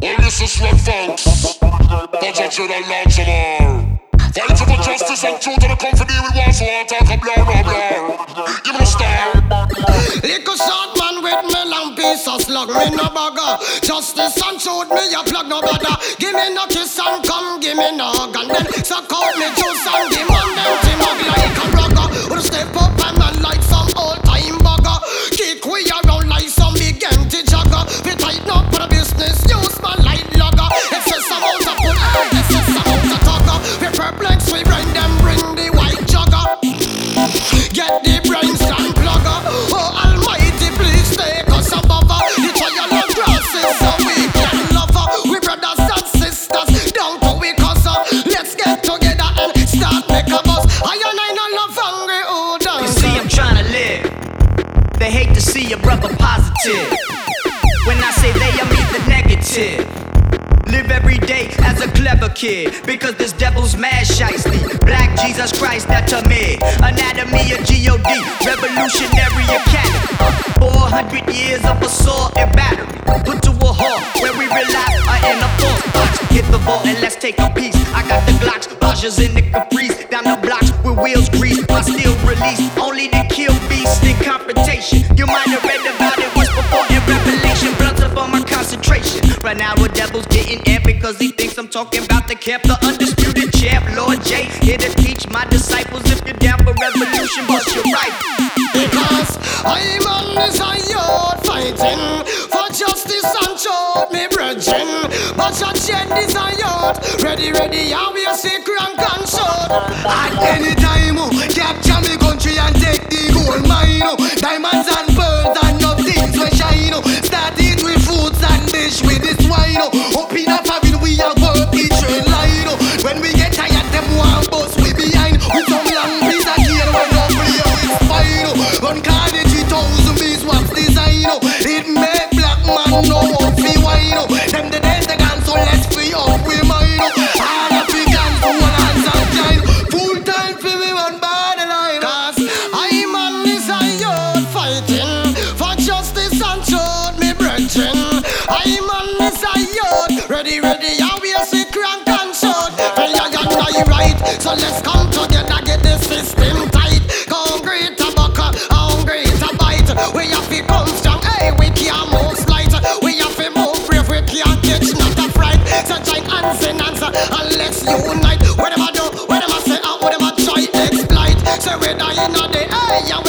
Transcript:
This is what folks. Budget to the Lord more. Fight for justice and truth and the company we want so I talk. Give me the star. Little short man with me long piece of slug, me no bugger. Justice and truth, me a plug no bother. When I say they, I mean the negative. Live every day as a clever kid because this devil's mad shiesty. Black Jesus Christ, that's a me. Anatomy of G.O.D. Revolutionary Academy. 400 years of assault and battery. Put to a halt where we rely on in a force. Watch, hit the ball and let's take a piece. I got the Glocks, Rajas in the Caprice. Down the blocks with wheels greased. My still release only to kill beasts in confrontation. Because he thinks I'm talking about the camp, the undisputed champ. Lord J, here to teach my disciples if you're down for revolution, but you're right. Because I'm on this youth fighting for justice and truth, me brethren. But your chain is a. Ready, ready, and we see crank and shoot. At any time, oh, capture me finance And let's unite. Where them I do, where I say, and where try exploit. Say we're dying day, hey, yeah